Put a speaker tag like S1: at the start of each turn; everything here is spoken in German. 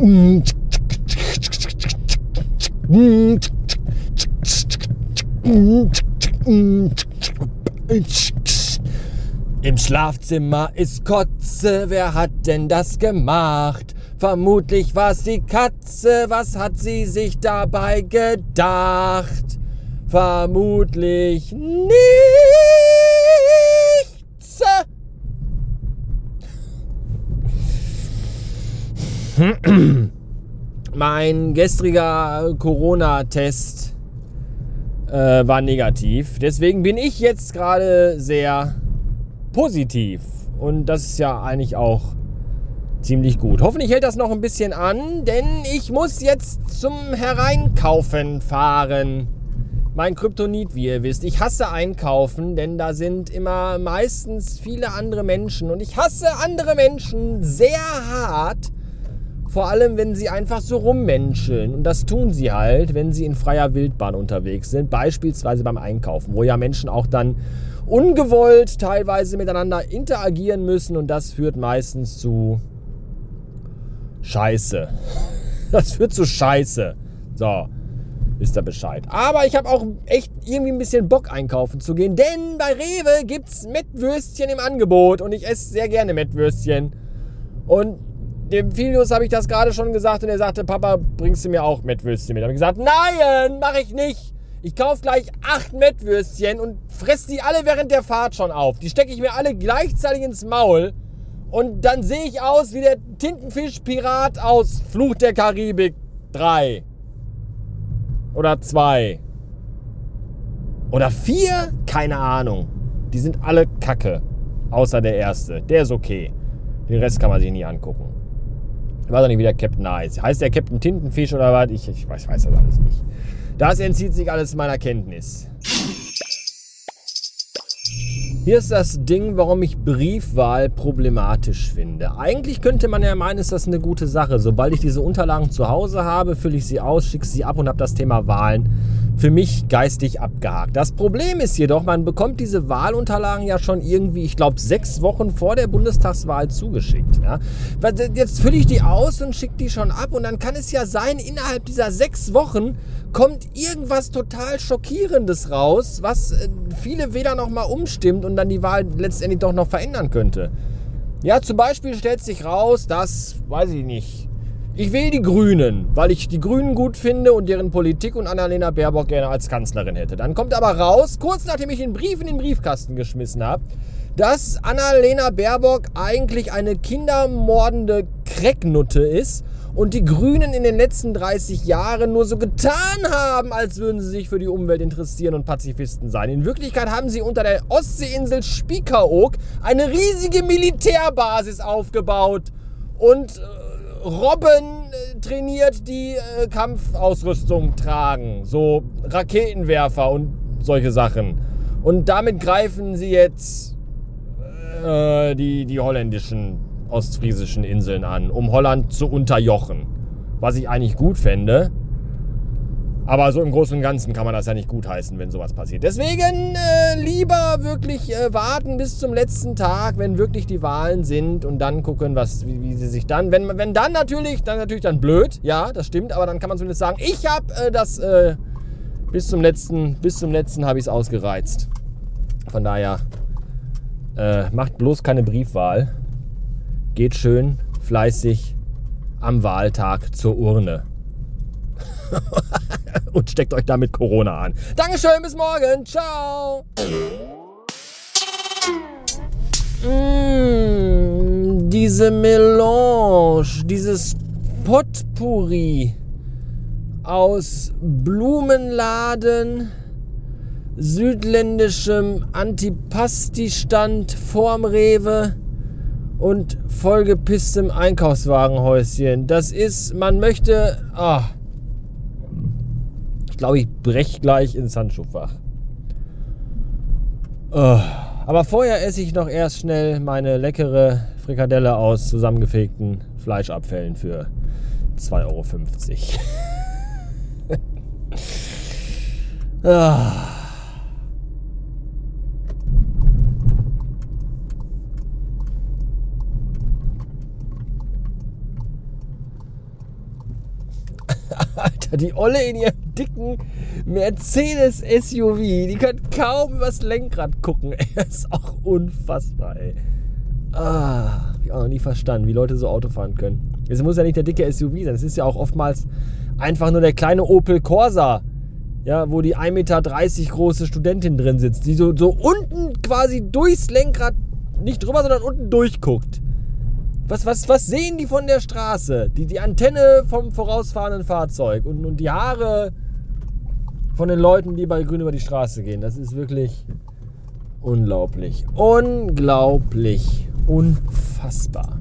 S1: Im Schlafzimmer ist Kotze, wer hat denn das gemacht? Vermutlich war's die Katze, was hat sie sich dabei gedacht? Vermutlich nichts. Mein gestriger Corona-Test äh, war negativ. Deswegen bin ich jetzt gerade sehr positiv. Und das ist ja eigentlich auch ziemlich gut. Hoffentlich hält das noch ein bisschen an, denn ich muss jetzt zum Hereinkaufen fahren. Mein Kryptonit, wie ihr wisst. Ich hasse Einkaufen, denn da sind immer meistens viele andere Menschen. Und ich hasse andere Menschen sehr hart vor allem, wenn sie einfach so rummenscheln. Und das tun sie halt, wenn sie in freier Wildbahn unterwegs sind. Beispielsweise beim Einkaufen, wo ja Menschen auch dann ungewollt teilweise miteinander interagieren müssen. Und das führt meistens zu Scheiße. Das führt zu Scheiße. So, wisst ihr Bescheid. Aber ich habe auch echt irgendwie ein bisschen Bock einkaufen zu gehen, denn bei Rewe gibt es Mettwürstchen im Angebot und ich esse sehr gerne Mettwürstchen. Und dem Filius habe ich das gerade schon gesagt und er sagte, Papa, bringst du mir auch Mettwürstchen mit? Da habe ich gesagt, nein, mache ich nicht. Ich kaufe gleich acht Mettwürstchen und fresse die alle während der Fahrt schon auf. Die stecke ich mir alle gleichzeitig ins Maul und dann sehe ich aus wie der Tintenfisch-Pirat aus Fluch der Karibik 3. Oder 2. Oder 4? Keine Ahnung. Die sind alle kacke. Außer der erste. Der ist okay. Den Rest kann man sich nie angucken. Ich weiß auch nicht, wie der Captain heißt. Heißt der Captain Tintenfisch oder was? Ich, ich weiß, weiß das alles nicht. Das entzieht sich alles meiner Kenntnis. Hier ist das Ding, warum ich Briefwahl problematisch finde. Eigentlich könnte man ja meinen, ist das eine gute Sache. Sobald ich diese Unterlagen zu Hause habe, fülle ich sie aus, schicke sie ab und habe das Thema Wahlen für mich geistig abgehakt. Das Problem ist jedoch, man bekommt diese Wahlunterlagen ja schon irgendwie, ich glaube, sechs Wochen vor der Bundestagswahl zugeschickt. Ja? Jetzt fülle ich die aus und schicke die schon ab und dann kann es ja sein, innerhalb dieser sechs Wochen kommt irgendwas total Schockierendes raus, was äh, viele Wähler nochmal umstimmt und dann die Wahl letztendlich doch noch verändern könnte. Ja, zum Beispiel stellt sich raus, dass, weiß ich nicht, ich wähle die Grünen, weil ich die Grünen gut finde und deren Politik und Annalena Baerbock gerne als Kanzlerin hätte. Dann kommt aber raus, kurz nachdem ich den Brief in den Briefkasten geschmissen habe, dass Annalena Baerbock eigentlich eine kindermordende Krecknutte ist und die Grünen in den letzten 30 Jahren nur so getan haben, als würden sie sich für die Umwelt interessieren und Pazifisten sein. In Wirklichkeit haben sie unter der Ostseeinsel Spiekeroog eine riesige Militärbasis aufgebaut und äh, Robben äh, trainiert, die äh, Kampfausrüstung tragen. So Raketenwerfer und solche Sachen. Und damit greifen sie jetzt äh, die, die holländischen ostfriesischen Inseln an, um Holland zu unterjochen. Was ich eigentlich gut fände. Aber so im Großen und Ganzen kann man das ja nicht gutheißen, wenn sowas passiert. Deswegen äh, lieber wirklich äh, warten bis zum letzten Tag, wenn wirklich die Wahlen sind und dann gucken, was, wie, wie, sie sich dann. Wenn, wenn dann natürlich, dann natürlich dann blöd, ja, das stimmt, aber dann kann man zumindest sagen, ich habe äh, das äh, bis zum letzten, bis zum letzten habe ich es ausgereizt. Von daher äh, macht bloß keine Briefwahl. Geht schön fleißig am Wahltag zur Urne. und steckt euch damit Corona an. Dankeschön, bis morgen. Ciao. Mmh, diese Melange, dieses Potpourri aus Blumenladen, südländischem Antipasti-Stand vorm Rewe und vollgepisstem Einkaufswagenhäuschen. Das ist, man möchte, ah, glaube, ich brech gleich ins Handschuhfach. Oh. Aber vorher esse ich noch erst schnell meine leckere Frikadelle aus zusammengefegten Fleischabfällen für 2,50 Euro. ah. Alter. Die Olle in ihrem dicken Mercedes SUV. Die können kaum übers Lenkrad gucken. Das ist auch unfassbar, ey. Ah, hab ich auch noch nie verstanden, wie Leute so Auto fahren können. Es muss ja nicht der dicke SUV sein. Es ist ja auch oftmals einfach nur der kleine Opel Corsa. Ja, wo die 1,30 Meter große Studentin drin sitzt, die so, so unten quasi durchs Lenkrad, nicht drüber, sondern unten durchguckt. Was, was, was sehen die von der Straße? Die, die Antenne vom vorausfahrenden Fahrzeug und, und die Haare von den Leuten, die bei Grün über die Straße gehen. Das ist wirklich unglaublich. Unglaublich. Unfassbar.